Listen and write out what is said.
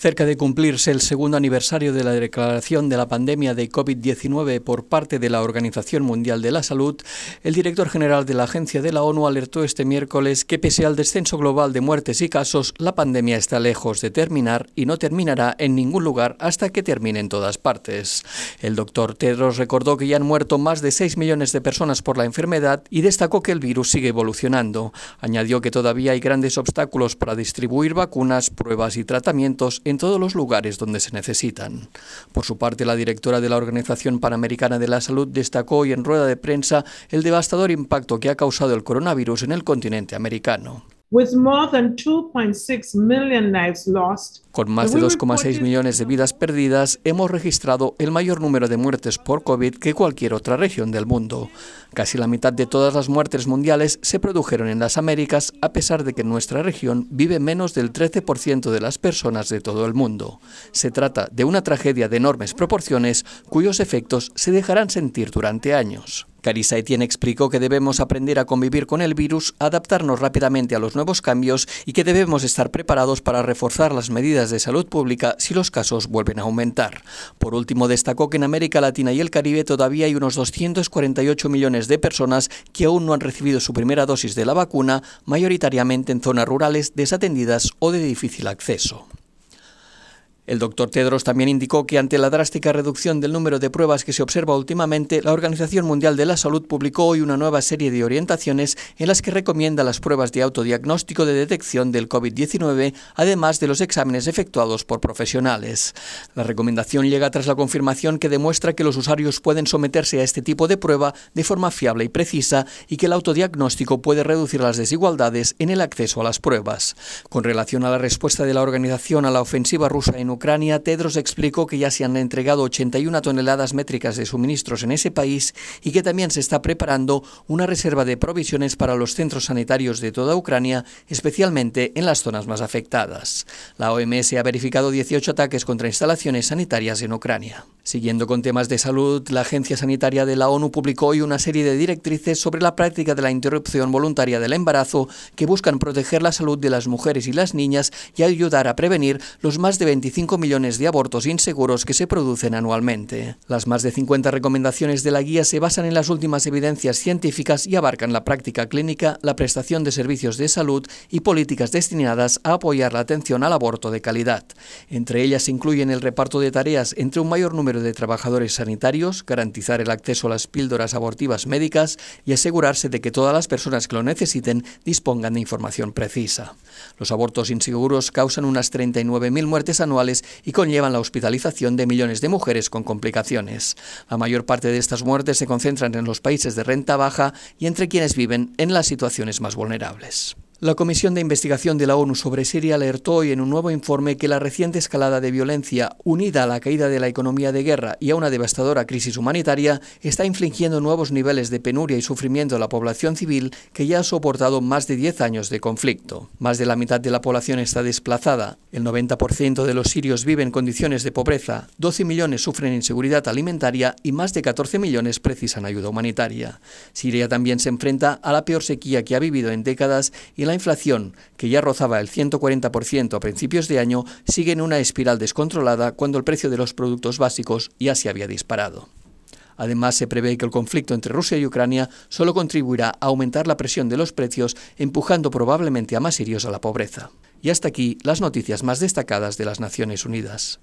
Cerca de cumplirse el segundo aniversario de la declaración de la pandemia de COVID-19 por parte de la Organización Mundial de la Salud, el director general de la Agencia de la ONU alertó este miércoles que pese al descenso global de muertes y casos, la pandemia está lejos de terminar y no terminará en ningún lugar hasta que termine en todas partes. El doctor Tedros recordó que ya han muerto más de 6 millones de personas por la enfermedad y destacó que el virus sigue evolucionando. Añadió que todavía hay grandes obstáculos para distribuir vacunas, pruebas y tratamientos en todos los lugares donde se necesitan. Por su parte, la directora de la Organización Panamericana de la Salud destacó hoy en rueda de prensa el devastador impacto que ha causado el coronavirus en el continente americano. Con más de 2,6 millones de vidas perdidas, hemos registrado el mayor número de muertes por COVID que cualquier otra región del mundo. Casi la mitad de todas las muertes mundiales se produjeron en las Américas, a pesar de que en nuestra región vive menos del 13% de las personas de todo el mundo. Se trata de una tragedia de enormes proporciones cuyos efectos se dejarán sentir durante años. Carissa Etienne explicó que debemos aprender a convivir con el virus, adaptarnos rápidamente a los nuevos cambios y que debemos estar preparados para reforzar las medidas de salud pública si los casos vuelven a aumentar. Por último, destacó que en América Latina y el Caribe todavía hay unos 248 millones de personas que aún no han recibido su primera dosis de la vacuna, mayoritariamente en zonas rurales desatendidas o de difícil acceso. El doctor Tedros también indicó que ante la drástica reducción del número de pruebas que se observa últimamente, la Organización Mundial de la Salud publicó hoy una nueva serie de orientaciones en las que recomienda las pruebas de autodiagnóstico de detección del COVID-19, además de los exámenes efectuados por profesionales. La recomendación llega tras la confirmación que demuestra que los usuarios pueden someterse a este tipo de prueba de forma fiable y precisa y que el autodiagnóstico puede reducir las desigualdades en el acceso a las pruebas. Con relación a la respuesta de la organización a la ofensiva rusa en Ucrania, Tedros explicó que ya se han entregado 81 toneladas métricas de suministros en ese país y que también se está preparando una reserva de provisiones para los centros sanitarios de toda Ucrania, especialmente en las zonas más afectadas. La OMS ha verificado 18 ataques contra instalaciones sanitarias en Ucrania. Siguiendo con temas de salud, la Agencia Sanitaria de la ONU publicó hoy una serie de directrices sobre la práctica de la interrupción voluntaria del embarazo que buscan proteger la salud de las mujeres y las niñas y ayudar a prevenir los más de 25 millones de abortos inseguros que se producen anualmente. Las más de 50 recomendaciones de la guía se basan en las últimas evidencias científicas y abarcan la práctica clínica, la prestación de servicios de salud y políticas destinadas a apoyar la atención al aborto de calidad. Entre ellas se incluyen el reparto de tareas entre un mayor número de trabajadores sanitarios, garantizar el acceso a las píldoras abortivas médicas y asegurarse de que todas las personas que lo necesiten dispongan de información precisa. Los abortos inseguros causan unas 39.000 muertes anuales y conllevan la hospitalización de millones de mujeres con complicaciones. La mayor parte de estas muertes se concentran en los países de renta baja y entre quienes viven en las situaciones más vulnerables. La Comisión de Investigación de la ONU sobre Siria alertó hoy en un nuevo informe que la reciente escalada de violencia, unida a la caída de la economía de guerra y a una devastadora crisis humanitaria, está infligiendo nuevos niveles de penuria y sufrimiento a la población civil que ya ha soportado más de 10 años de conflicto. Más de la mitad de la población está desplazada, el 90% de los sirios vive en condiciones de pobreza, 12 millones sufren inseguridad alimentaria y más de 14 millones precisan ayuda humanitaria. Siria también se enfrenta a la peor sequía que ha vivido en décadas y la inflación, que ya rozaba el 140% a principios de año, sigue en una espiral descontrolada cuando el precio de los productos básicos ya se había disparado. Además, se prevé que el conflicto entre Rusia y Ucrania solo contribuirá a aumentar la presión de los precios, empujando probablemente a más sirios a la pobreza. Y hasta aquí las noticias más destacadas de las Naciones Unidas.